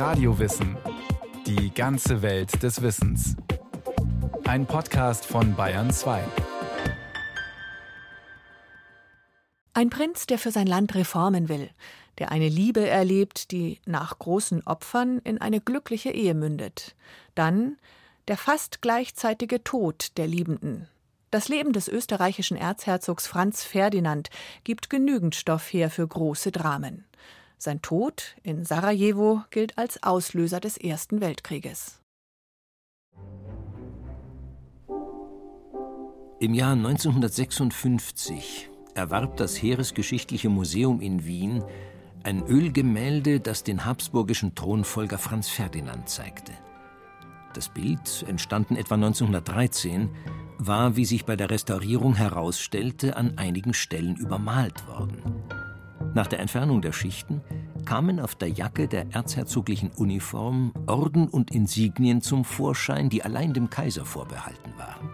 Radiowissen. Die ganze Welt des Wissens. Ein Podcast von Bayern 2. Ein Prinz, der für sein Land Reformen will, der eine Liebe erlebt, die nach großen Opfern in eine glückliche Ehe mündet. Dann der fast gleichzeitige Tod der Liebenden. Das Leben des österreichischen Erzherzogs Franz Ferdinand gibt genügend Stoff her für große Dramen. Sein Tod in Sarajevo gilt als Auslöser des Ersten Weltkrieges. Im Jahr 1956 erwarb das Heeresgeschichtliche Museum in Wien ein Ölgemälde, das den habsburgischen Thronfolger Franz Ferdinand zeigte. Das Bild, entstanden etwa 1913, war, wie sich bei der Restaurierung herausstellte, an einigen Stellen übermalt worden. Nach der Entfernung der Schichten kamen auf der Jacke der erzherzoglichen Uniform Orden und Insignien zum Vorschein, die allein dem Kaiser vorbehalten waren.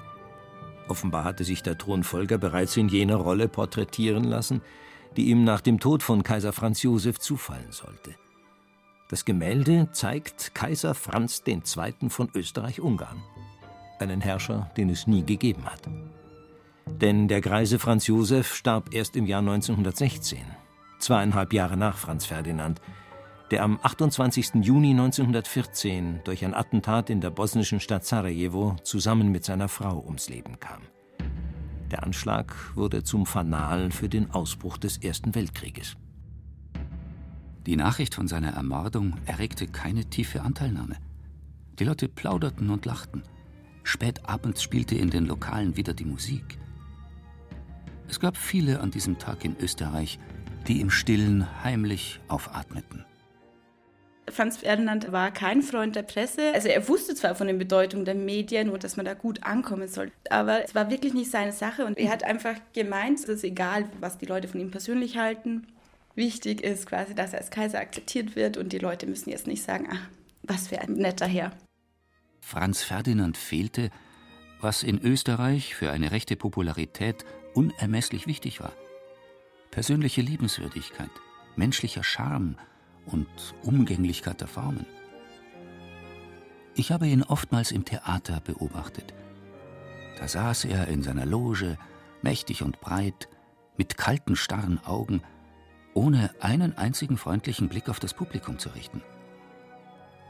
Offenbar hatte sich der Thronfolger bereits in jener Rolle porträtieren lassen, die ihm nach dem Tod von Kaiser Franz Josef zufallen sollte. Das Gemälde zeigt Kaiser Franz II. von Österreich-Ungarn, einen Herrscher, den es nie gegeben hat. Denn der greise Franz Josef starb erst im Jahr 1916, zweieinhalb Jahre nach Franz Ferdinand, der am 28. Juni 1914 durch ein Attentat in der bosnischen Stadt Sarajevo zusammen mit seiner Frau ums Leben kam. Der Anschlag wurde zum Fanal für den Ausbruch des Ersten Weltkrieges. Die Nachricht von seiner Ermordung erregte keine tiefe Anteilnahme. Die Leute plauderten und lachten. Spät abends spielte in den Lokalen wieder die Musik. Es gab viele an diesem Tag in Österreich, die im Stillen heimlich aufatmeten. Franz Ferdinand war kein Freund der Presse. Also er wusste zwar von der Bedeutung der Medien und dass man da gut ankommen soll, aber es war wirklich nicht seine Sache und er hat einfach gemeint, es ist egal, was die Leute von ihm persönlich halten wichtig ist, quasi, dass er als Kaiser akzeptiert wird und die Leute müssen jetzt nicht sagen, ach, was für ein netter Herr. Franz Ferdinand fehlte, was in Österreich für eine rechte Popularität unermesslich wichtig war. Persönliche Liebenswürdigkeit, menschlicher Charme und Umgänglichkeit der Formen. Ich habe ihn oftmals im Theater beobachtet. Da saß er in seiner Loge, mächtig und breit, mit kalten, starren Augen ohne einen einzigen freundlichen Blick auf das Publikum zu richten.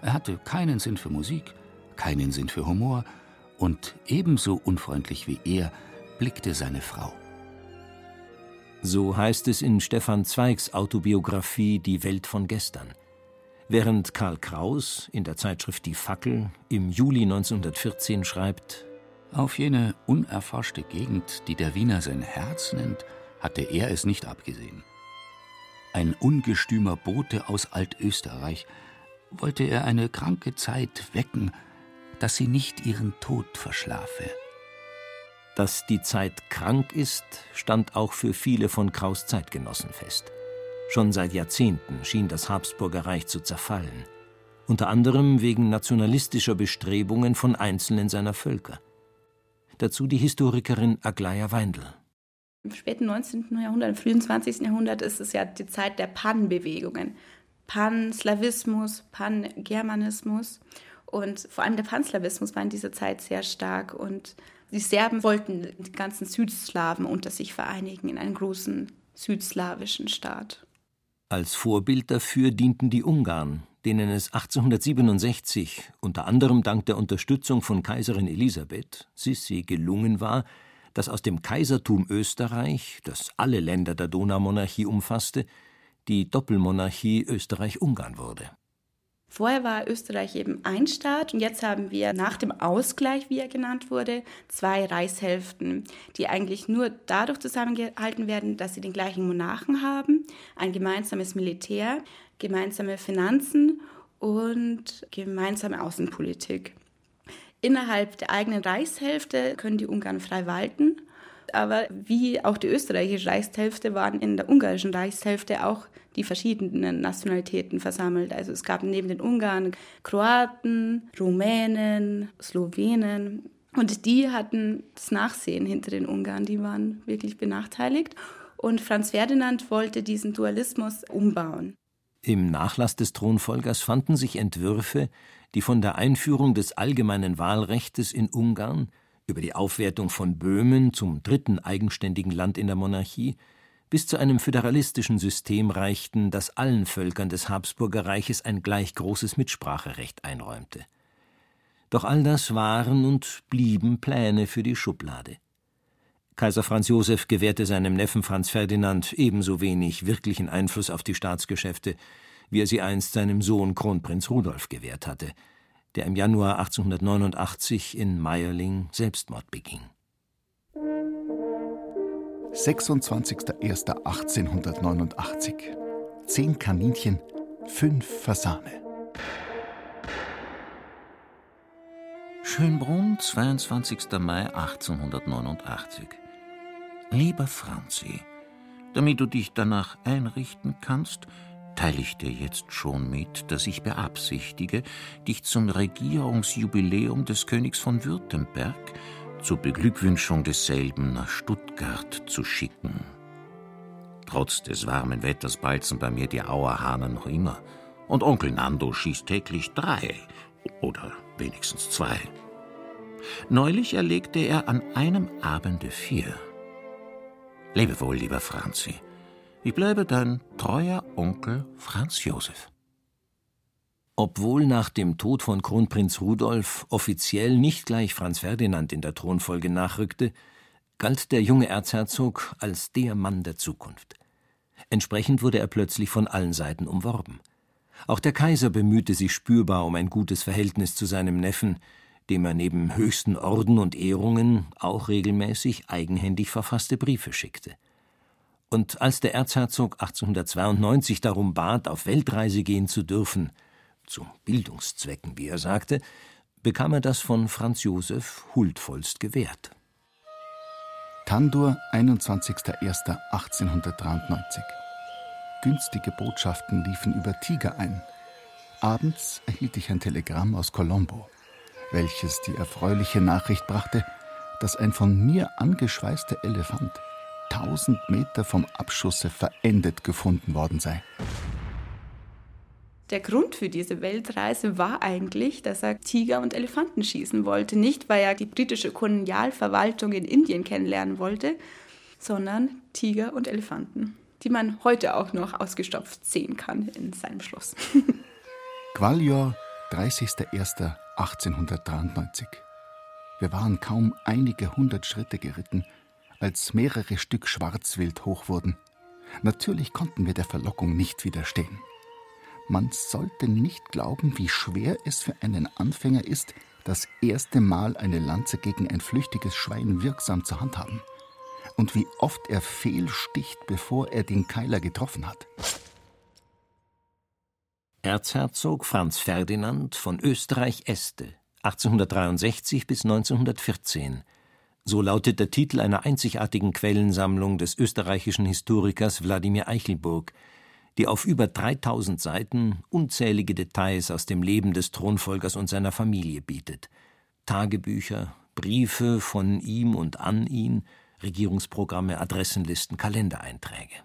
Er hatte keinen Sinn für Musik, keinen Sinn für Humor und ebenso unfreundlich wie er blickte seine Frau. So heißt es in Stefan Zweigs Autobiografie Die Welt von gestern. Während Karl Kraus in der Zeitschrift Die Fackel im Juli 1914 schreibt: Auf jene unerforschte Gegend, die der Wiener sein Herz nennt, hatte er es nicht abgesehen ein ungestümer Bote aus Altösterreich, wollte er eine kranke Zeit wecken, dass sie nicht ihren Tod verschlafe. Dass die Zeit krank ist, stand auch für viele von Kraus Zeitgenossen fest. Schon seit Jahrzehnten schien das Habsburger Reich zu zerfallen, unter anderem wegen nationalistischer Bestrebungen von einzelnen seiner Völker. Dazu die Historikerin Aglaya Weindl. Im späten 19. Jahrhundert, im frühen 20. Jahrhundert ist es ja die Zeit der Pan-Bewegungen. Pan-Slawismus, Pan-Germanismus. Und vor allem der Panslawismus war in dieser Zeit sehr stark. Und die Serben wollten die ganzen Südslawen unter sich vereinigen in einen großen südslawischen Staat. Als Vorbild dafür dienten die Ungarn, denen es 1867 unter anderem dank der Unterstützung von Kaiserin Elisabeth Sissi gelungen war, dass aus dem Kaisertum Österreich, das alle Länder der Donaumonarchie umfasste, die Doppelmonarchie Österreich-Ungarn wurde. Vorher war Österreich eben ein Staat und jetzt haben wir nach dem Ausgleich, wie er genannt wurde, zwei Reichshälften, die eigentlich nur dadurch zusammengehalten werden, dass sie den gleichen Monarchen haben, ein gemeinsames Militär, gemeinsame Finanzen und gemeinsame Außenpolitik. Innerhalb der eigenen Reichshälfte können die Ungarn frei walten. Aber wie auch die österreichische Reichshälfte waren in der ungarischen Reichshälfte auch die verschiedenen Nationalitäten versammelt. Also es gab neben den Ungarn Kroaten, Rumänen, Slowenen. Und die hatten das Nachsehen hinter den Ungarn, die waren wirklich benachteiligt. Und Franz Ferdinand wollte diesen Dualismus umbauen. Im Nachlass des Thronfolgers fanden sich Entwürfe, die von der Einführung des allgemeinen Wahlrechtes in Ungarn über die Aufwertung von Böhmen zum dritten eigenständigen Land in der Monarchie bis zu einem föderalistischen System reichten, das allen Völkern des Habsburgerreiches ein gleich großes Mitspracherecht einräumte. Doch all das waren und blieben Pläne für die Schublade. Kaiser Franz Josef gewährte seinem Neffen Franz Ferdinand ebenso wenig wirklichen Einfluss auf die Staatsgeschäfte, wie er sie einst seinem Sohn Kronprinz Rudolf gewährt hatte, der im Januar 1889 in Meierling Selbstmord beging. 26.01.1889. Zehn Kaninchen, fünf Fasane. Schönbrunn, 22. Mai 1889. Lieber Franzi, damit du dich danach einrichten kannst, teile ich dir jetzt schon mit, dass ich beabsichtige, dich zum Regierungsjubiläum des Königs von Württemberg zur Beglückwünschung desselben nach Stuttgart zu schicken. Trotz des warmen Wetters balzen bei mir die Auerhahnen noch immer, und Onkel Nando schießt täglich drei oder wenigstens zwei. Neulich erlegte er an einem Abende vier. Lebe wohl, lieber Franzi. Ich bleibe dein treuer Onkel Franz Josef. Obwohl nach dem Tod von Kronprinz Rudolf offiziell nicht gleich Franz Ferdinand in der Thronfolge nachrückte, galt der junge Erzherzog als der Mann der Zukunft. Entsprechend wurde er plötzlich von allen Seiten umworben. Auch der Kaiser bemühte sich spürbar um ein gutes Verhältnis zu seinem Neffen, dem er neben höchsten Orden und Ehrungen auch regelmäßig eigenhändig verfasste Briefe schickte. Und als der Erzherzog 1892 darum bat, auf Weltreise gehen zu dürfen, zu Bildungszwecken, wie er sagte, bekam er das von Franz Josef huldvollst gewährt. Tandur, 21.01.1893. Günstige Botschaften liefen über Tiger ein. Abends erhielt ich ein Telegramm aus Colombo welches die erfreuliche Nachricht brachte, dass ein von mir angeschweißter Elefant tausend Meter vom Abschusse verendet gefunden worden sei. Der Grund für diese Weltreise war eigentlich, dass er Tiger und Elefanten schießen wollte. Nicht, weil er die britische Kolonialverwaltung in Indien kennenlernen wollte, sondern Tiger und Elefanten, die man heute auch noch ausgestopft sehen kann in seinem Schloss. Gwalior, 30.01.1893. Wir waren kaum einige hundert Schritte geritten, als mehrere Stück Schwarzwild hoch wurden. Natürlich konnten wir der Verlockung nicht widerstehen. Man sollte nicht glauben, wie schwer es für einen Anfänger ist, das erste Mal eine Lanze gegen ein flüchtiges Schwein wirksam zu handhaben. Und wie oft er fehlsticht, bevor er den Keiler getroffen hat. Erzherzog Franz Ferdinand von Österreich-Este 1863 bis 1914. So lautet der Titel einer einzigartigen Quellensammlung des österreichischen Historikers Wladimir Eichelburg, die auf über 3000 Seiten unzählige Details aus dem Leben des Thronfolgers und seiner Familie bietet. Tagebücher, Briefe von ihm und an ihn, Regierungsprogramme, Adressenlisten, Kalendereinträge.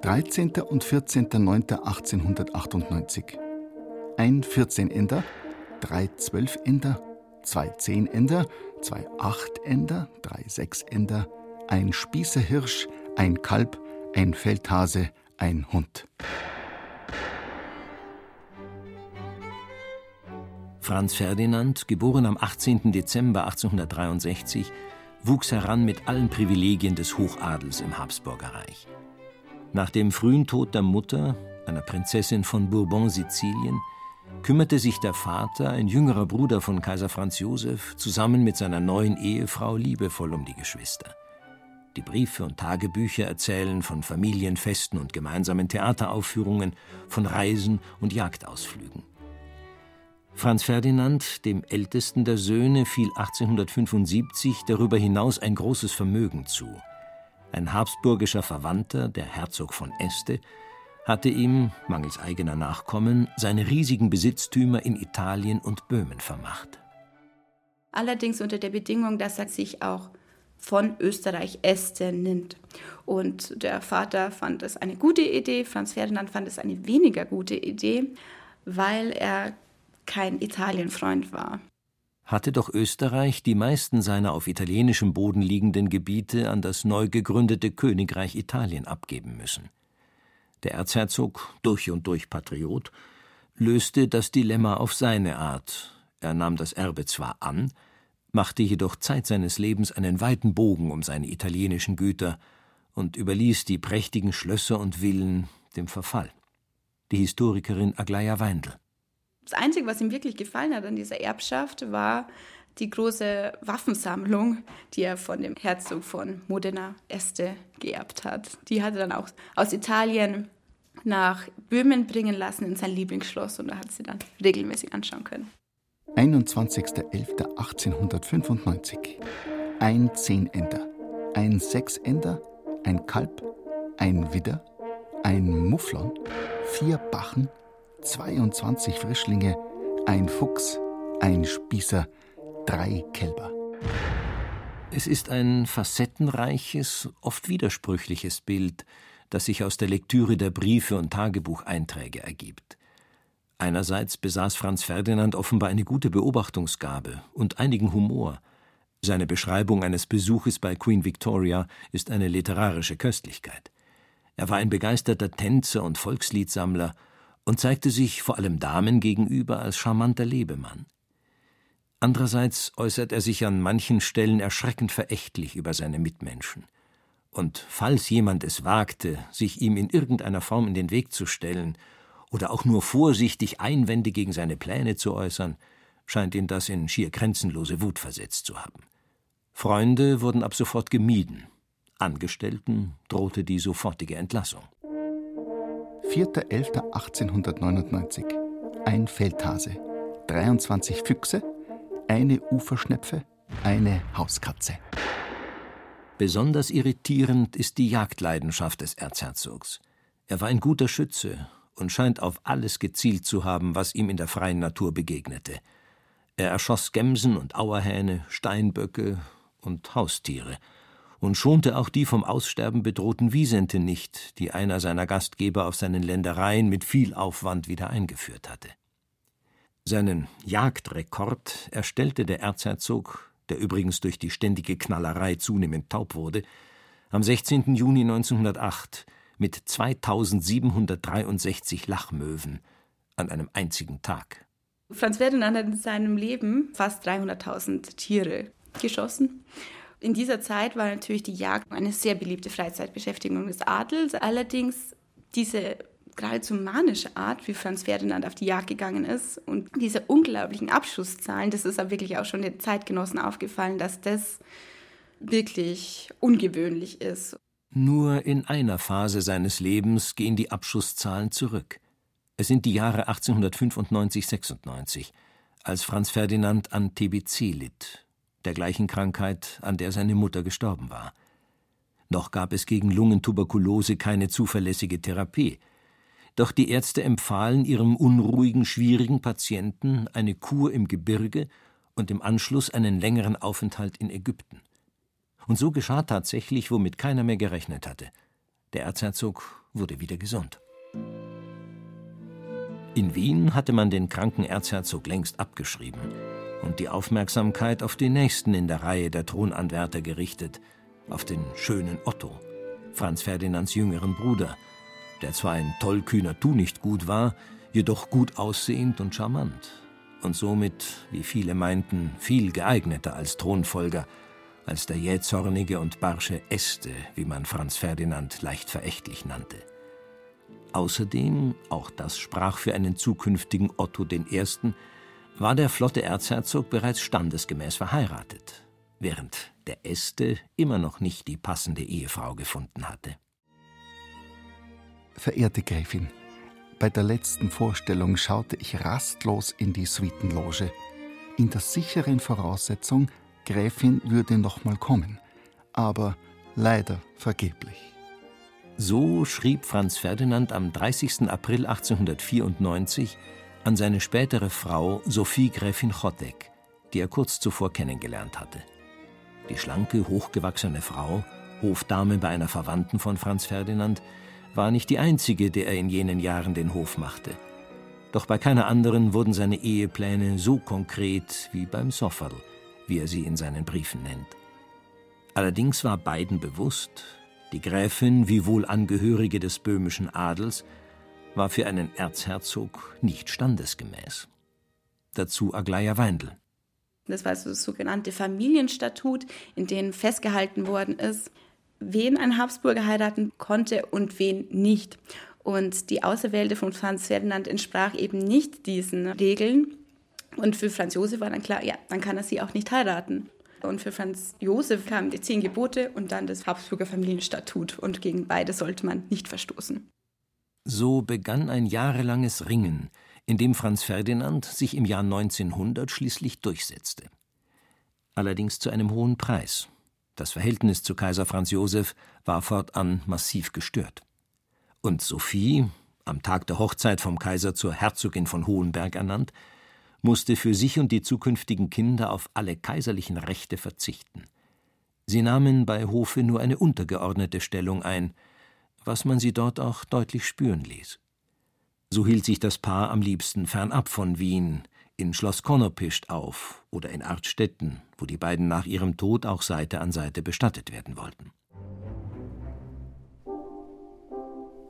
13. und 14.09.1898. Ein 14-Ender, drei 12-Ender, zwei 10-Ender, zwei 8-Ender, drei 6-Ender, ein Spießerhirsch, ein Kalb, ein Feldhase, ein Hund. Franz Ferdinand, geboren am 18. Dezember 1863, wuchs heran mit allen Privilegien des Hochadels im Habsburgerreich. Nach dem frühen Tod der Mutter, einer Prinzessin von Bourbon-Sizilien, kümmerte sich der Vater, ein jüngerer Bruder von Kaiser Franz Josef, zusammen mit seiner neuen Ehefrau liebevoll um die Geschwister. Die Briefe und Tagebücher erzählen von Familienfesten und gemeinsamen Theateraufführungen, von Reisen und Jagdausflügen. Franz Ferdinand, dem ältesten der Söhne, fiel 1875 darüber hinaus ein großes Vermögen zu – ein habsburgischer Verwandter, der Herzog von Este, hatte ihm, mangels eigener Nachkommen, seine riesigen Besitztümer in Italien und Böhmen vermacht. Allerdings unter der Bedingung, dass er sich auch von Österreich Este nimmt. Und der Vater fand es eine gute Idee, Franz Ferdinand fand es eine weniger gute Idee, weil er kein Italienfreund war. Hatte doch Österreich die meisten seiner auf italienischem Boden liegenden Gebiete an das neu gegründete Königreich Italien abgeben müssen. Der Erzherzog, durch und durch Patriot, löste das Dilemma auf seine Art. Er nahm das Erbe zwar an, machte jedoch Zeit seines Lebens einen weiten Bogen um seine italienischen Güter und überließ die prächtigen Schlösser und Villen dem Verfall. Die Historikerin Aglaia Weindl. Das Einzige, was ihm wirklich gefallen hat an dieser Erbschaft, war die große Waffensammlung, die er von dem Herzog von Modena Este geerbt hat. Die hat er dann auch aus Italien nach Böhmen bringen lassen in sein Lieblingsschloss und da hat sie dann regelmäßig anschauen können. 21.11.1895. Ein Zehnender, ein Sechsender, ein Kalb, ein Widder, ein Mufflon, vier Bachen, 22 Frischlinge, ein Fuchs, ein Spießer, drei Kälber. Es ist ein facettenreiches, oft widersprüchliches Bild, das sich aus der Lektüre der Briefe und Tagebucheinträge ergibt. Einerseits besaß Franz Ferdinand offenbar eine gute Beobachtungsgabe und einigen Humor. Seine Beschreibung eines Besuches bei Queen Victoria ist eine literarische Köstlichkeit. Er war ein begeisterter Tänzer und Volksliedsammler und zeigte sich vor allem Damen gegenüber als charmanter Lebemann. Andererseits äußert er sich an manchen Stellen erschreckend verächtlich über seine Mitmenschen. Und falls jemand es wagte, sich ihm in irgendeiner Form in den Weg zu stellen oder auch nur vorsichtig Einwände gegen seine Pläne zu äußern, scheint ihn das in schier grenzenlose Wut versetzt zu haben. Freunde wurden ab sofort gemieden, Angestellten drohte die sofortige Entlassung. 4.11.1899 Ein Feldhase, 23 Füchse, eine Uferschnepfe, eine Hauskatze. Besonders irritierend ist die Jagdleidenschaft des Erzherzogs. Er war ein guter Schütze und scheint auf alles gezielt zu haben, was ihm in der freien Natur begegnete. Er erschoss Gemsen und Auerhähne, Steinböcke und Haustiere und schonte auch die vom Aussterben bedrohten Wiesente nicht, die einer seiner Gastgeber auf seinen Ländereien mit viel Aufwand wieder eingeführt hatte. Seinen Jagdrekord erstellte der Erzherzog, der übrigens durch die ständige Knallerei zunehmend taub wurde, am 16. Juni 1908 mit 2763 Lachmöwen an einem einzigen Tag. Franz Ferdinand hat in seinem Leben fast 300.000 Tiere geschossen. In dieser Zeit war natürlich die Jagd eine sehr beliebte Freizeitbeschäftigung des Adels. Allerdings diese geradezu manische Art, wie Franz Ferdinand auf die Jagd gegangen ist und diese unglaublichen Abschusszahlen, das ist aber wirklich auch schon den Zeitgenossen aufgefallen, dass das wirklich ungewöhnlich ist. Nur in einer Phase seines Lebens gehen die Abschusszahlen zurück. Es sind die Jahre 1895-96, als Franz Ferdinand an TBC litt, der gleichen Krankheit, an der seine Mutter gestorben war. Noch gab es gegen Lungentuberkulose keine zuverlässige Therapie. Doch die Ärzte empfahlen ihrem unruhigen, schwierigen Patienten eine Kur im Gebirge und im Anschluss einen längeren Aufenthalt in Ägypten. Und so geschah tatsächlich, womit keiner mehr gerechnet hatte. Der Erzherzog wurde wieder gesund. In Wien hatte man den kranken Erzherzog längst abgeschrieben und die Aufmerksamkeit auf den nächsten in der Reihe der Thronanwärter gerichtet, auf den schönen Otto, Franz Ferdinands jüngeren Bruder, der zwar ein tollkühner Tunichtgut war, jedoch gut aussehend und charmant und somit, wie viele meinten, viel geeigneter als Thronfolger – als der jähzornige und barsche Este, wie man Franz Ferdinand leicht verächtlich nannte. Außerdem, auch das sprach für einen zukünftigen Otto I., war der flotte Erzherzog bereits standesgemäß verheiratet, während der Este immer noch nicht die passende Ehefrau gefunden hatte. Verehrte Gräfin, bei der letzten Vorstellung schaute ich rastlos in die Suitenloge, in der sicheren Voraussetzung, Gräfin würde noch mal kommen, aber leider vergeblich. So schrieb Franz Ferdinand am 30. April 1894 an seine spätere Frau Sophie Gräfin Chotek, die er kurz zuvor kennengelernt hatte. die schlanke, hochgewachsene Frau, Hofdame bei einer Verwandten von Franz Ferdinand, war nicht die einzige, der er in jenen Jahren den Hof machte. Doch bei keiner anderen wurden seine Ehepläne so konkret wie beim Sofferl, wie er sie in seinen Briefen nennt. Allerdings war beiden bewusst, die Gräfin, wiewohl Angehörige des böhmischen Adels, war für einen Erzherzog nicht standesgemäß. Dazu Aglaia Weindl. Das war so das sogenannte Familienstatut, in dem festgehalten worden ist, wen ein Habsburger heiraten konnte und wen nicht. Und die Auserwählte von Franz Ferdinand entsprach eben nicht diesen Regeln. Und für Franz Josef war dann klar, ja, dann kann er sie auch nicht heiraten. Und für Franz Josef kamen die zehn Gebote und dann das Habsburger Familienstatut. Und gegen beide sollte man nicht verstoßen. So begann ein jahrelanges Ringen, in dem Franz Ferdinand sich im Jahr 1900 schließlich durchsetzte. Allerdings zu einem hohen Preis. Das Verhältnis zu Kaiser Franz Josef war fortan massiv gestört. Und Sophie, am Tag der Hochzeit vom Kaiser zur Herzogin von Hohenberg ernannt, musste für sich und die zukünftigen Kinder auf alle kaiserlichen Rechte verzichten. Sie nahmen bei Hofe nur eine untergeordnete Stellung ein, was man sie dort auch deutlich spüren ließ. So hielt sich das Paar am liebsten fernab von Wien, in Schloss Konnerpischt auf oder in Artstetten, wo die beiden nach ihrem Tod auch Seite an Seite bestattet werden wollten.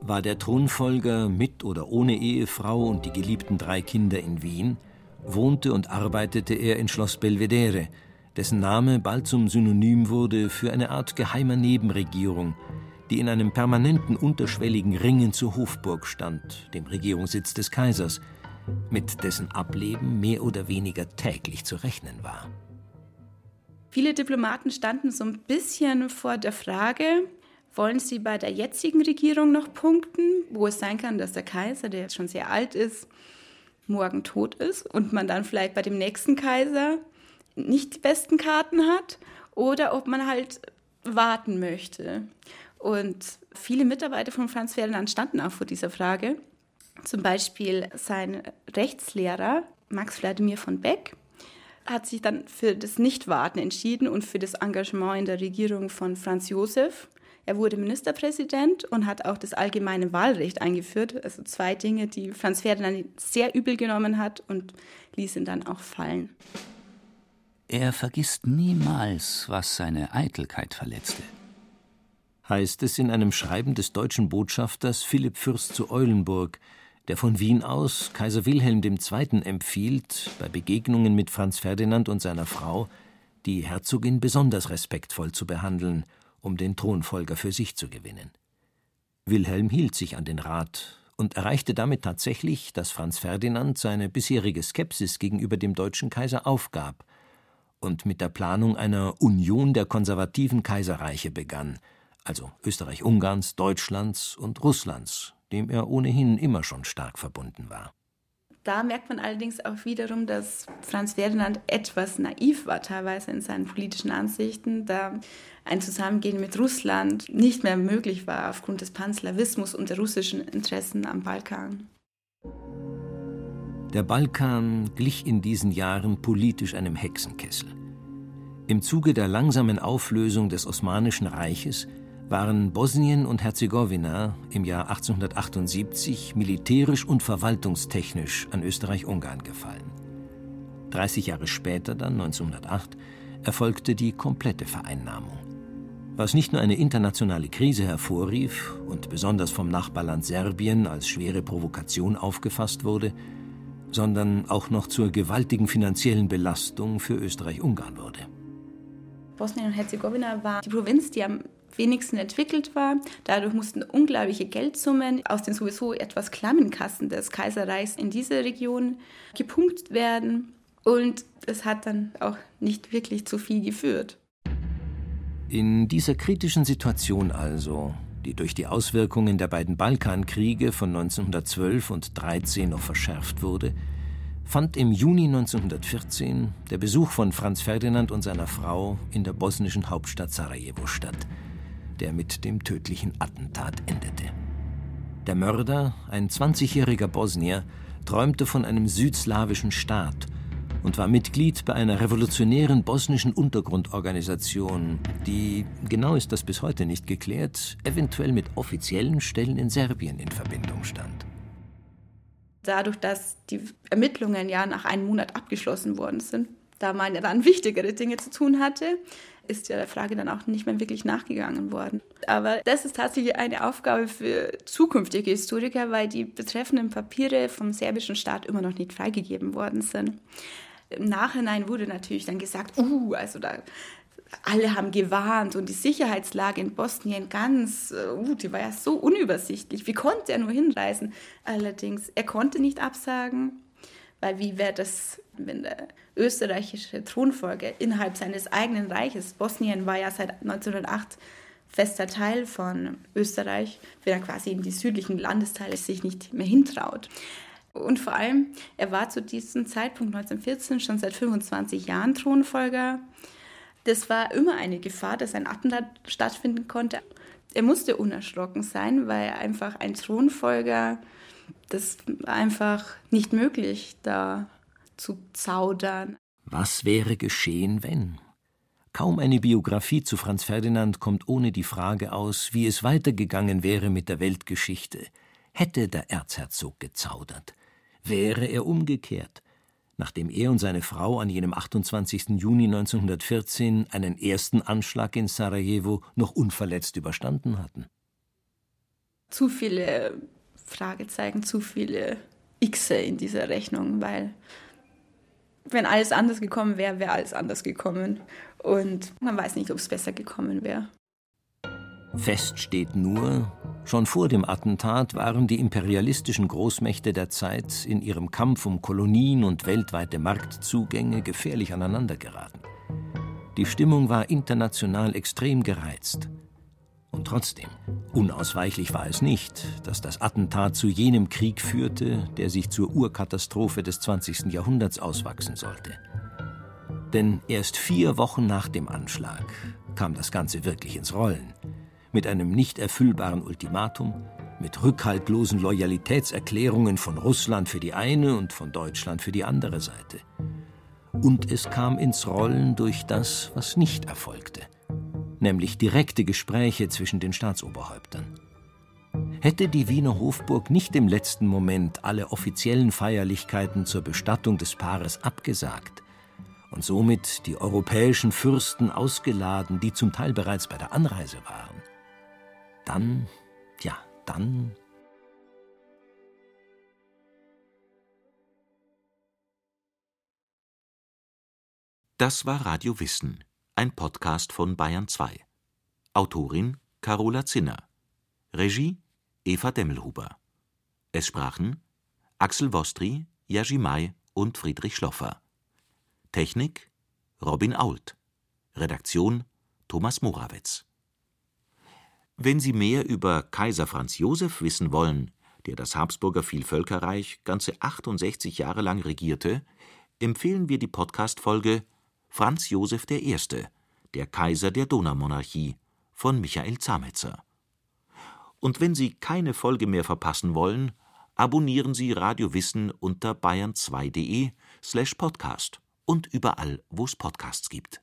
War der Thronfolger mit oder ohne Ehefrau und die geliebten drei Kinder in Wien, wohnte und arbeitete er in Schloss Belvedere, dessen Name bald zum Synonym wurde für eine Art geheimer Nebenregierung, die in einem permanenten unterschwelligen Ringen zur Hofburg stand, dem Regierungssitz des Kaisers, mit dessen Ableben mehr oder weniger täglich zu rechnen war. Viele Diplomaten standen so ein bisschen vor der Frage, wollen sie bei der jetzigen Regierung noch punkten, wo es sein kann, dass der Kaiser, der jetzt schon sehr alt ist, morgen tot ist und man dann vielleicht bei dem nächsten Kaiser nicht die besten Karten hat oder ob man halt warten möchte. Und viele Mitarbeiter von Franz Ferdinand standen auch vor dieser Frage. Zum Beispiel sein Rechtslehrer Max Wladimir von Beck hat sich dann für das Nichtwarten entschieden und für das Engagement in der Regierung von Franz Josef. Er wurde Ministerpräsident und hat auch das allgemeine Wahlrecht eingeführt. Also zwei Dinge, die Franz Ferdinand sehr übel genommen hat und ließ ihn dann auch fallen. Er vergisst niemals, was seine Eitelkeit verletzte heißt es in einem Schreiben des deutschen Botschafters Philipp Fürst zu Eulenburg, der von Wien aus Kaiser Wilhelm II. empfiehlt, bei Begegnungen mit Franz Ferdinand und seiner Frau die Herzogin besonders respektvoll zu behandeln, um den Thronfolger für sich zu gewinnen. Wilhelm hielt sich an den Rat und erreichte damit tatsächlich, dass Franz Ferdinand seine bisherige Skepsis gegenüber dem deutschen Kaiser aufgab und mit der Planung einer Union der konservativen Kaiserreiche begann – also Österreich-Ungarns, Deutschlands und Russlands, dem er ohnehin immer schon stark verbunden war. Da merkt man allerdings auch wiederum, dass Franz Ferdinand etwas naiv war, teilweise in seinen politischen Ansichten, da ein Zusammengehen mit Russland nicht mehr möglich war aufgrund des Panslawismus und der russischen Interessen am Balkan. Der Balkan glich in diesen Jahren politisch einem Hexenkessel. Im Zuge der langsamen Auflösung des Osmanischen Reiches waren Bosnien und Herzegowina im Jahr 1878 militärisch und verwaltungstechnisch an Österreich-Ungarn gefallen. 30 Jahre später, dann 1908, erfolgte die komplette Vereinnahmung. Was nicht nur eine internationale Krise hervorrief und besonders vom Nachbarland Serbien als schwere Provokation aufgefasst wurde, sondern auch noch zur gewaltigen finanziellen Belastung für Österreich-Ungarn wurde. Bosnien und Herzegowina war die Provinz, die am wenigsten entwickelt war. Dadurch mussten unglaubliche Geldsummen aus den sowieso etwas klammen Kassen des Kaiserreichs in diese Region gepumpt werden. Und es hat dann auch nicht wirklich zu viel geführt. In dieser kritischen Situation also, die durch die Auswirkungen der beiden Balkankriege von 1912 und 13 noch verschärft wurde, fand im Juni 1914 der Besuch von Franz Ferdinand und seiner Frau in der bosnischen Hauptstadt Sarajevo statt der mit dem tödlichen Attentat endete. Der Mörder, ein 20-jähriger Bosnier, träumte von einem südslawischen Staat und war Mitglied bei einer revolutionären bosnischen Untergrundorganisation, die, genau ist das bis heute nicht geklärt, eventuell mit offiziellen Stellen in Serbien in Verbindung stand. Dadurch, dass die Ermittlungen ja nach einem Monat abgeschlossen worden sind, da man ja dann wichtigere Dinge zu tun hatte, ist ja der Frage dann auch nicht mehr wirklich nachgegangen worden. Aber das ist tatsächlich eine Aufgabe für zukünftige Historiker, weil die betreffenden Papiere vom serbischen Staat immer noch nicht freigegeben worden sind. Im Nachhinein wurde natürlich dann gesagt, uh, also da alle haben gewarnt und die Sicherheitslage in Bosnien ganz, uh, die war ja so unübersichtlich. Wie konnte er nur hinreisen? Allerdings, er konnte nicht absagen, weil wie wäre das, wenn der österreichische Thronfolger innerhalb seines eigenen Reiches, Bosnien war ja seit 1908 fester Teil von Österreich, wenn er quasi in die südlichen Landesteile sich nicht mehr hintraut. Und vor allem, er war zu diesem Zeitpunkt 1914 schon seit 25 Jahren Thronfolger. Das war immer eine Gefahr, dass ein Attentat stattfinden konnte. Er musste unerschrocken sein, weil einfach ein Thronfolger, das war einfach nicht möglich, da zu zaudern. Was wäre geschehen, wenn? Kaum eine Biografie zu Franz Ferdinand kommt ohne die Frage aus, wie es weitergegangen wäre mit der Weltgeschichte. Hätte der Erzherzog gezaudert? Wäre er umgekehrt, nachdem er und seine Frau an jenem 28. Juni 1914 einen ersten Anschlag in Sarajevo noch unverletzt überstanden hatten? Zu viele Fragezeichen, zu viele Xe in dieser Rechnung, weil wenn alles anders gekommen wäre, wäre alles anders gekommen. Und man weiß nicht, ob es besser gekommen wäre. Fest steht nur, schon vor dem Attentat waren die imperialistischen Großmächte der Zeit in ihrem Kampf um Kolonien und weltweite Marktzugänge gefährlich aneinandergeraten. Die Stimmung war international extrem gereizt. Und trotzdem, unausweichlich war es nicht, dass das Attentat zu jenem Krieg führte, der sich zur Urkatastrophe des 20. Jahrhunderts auswachsen sollte. Denn erst vier Wochen nach dem Anschlag kam das Ganze wirklich ins Rollen. Mit einem nicht erfüllbaren Ultimatum, mit rückhaltlosen Loyalitätserklärungen von Russland für die eine und von Deutschland für die andere Seite. Und es kam ins Rollen durch das, was nicht erfolgte nämlich direkte Gespräche zwischen den Staatsoberhäuptern. Hätte die Wiener Hofburg nicht im letzten Moment alle offiziellen Feierlichkeiten zur Bestattung des Paares abgesagt und somit die europäischen Fürsten ausgeladen, die zum Teil bereits bei der Anreise waren, dann, ja, dann Das war Radio Wissen ein Podcast von Bayern 2. Autorin Carola Zinner. Regie Eva Demmelhuber. Es sprachen Axel Wostri, Jerzy May und Friedrich Schloffer. Technik Robin Ault. Redaktion Thomas Morawetz. Wenn Sie mehr über Kaiser Franz Josef wissen wollen, der das Habsburger Vielvölkerreich ganze 68 Jahre lang regierte, empfehlen wir die Podcast-Folge Franz Josef I., der Kaiser der Donaumonarchie von Michael Zametzer. Und wenn Sie keine Folge mehr verpassen wollen, abonnieren Sie Radio Wissen unter bayern2.de slash podcast und überall, wo es Podcasts gibt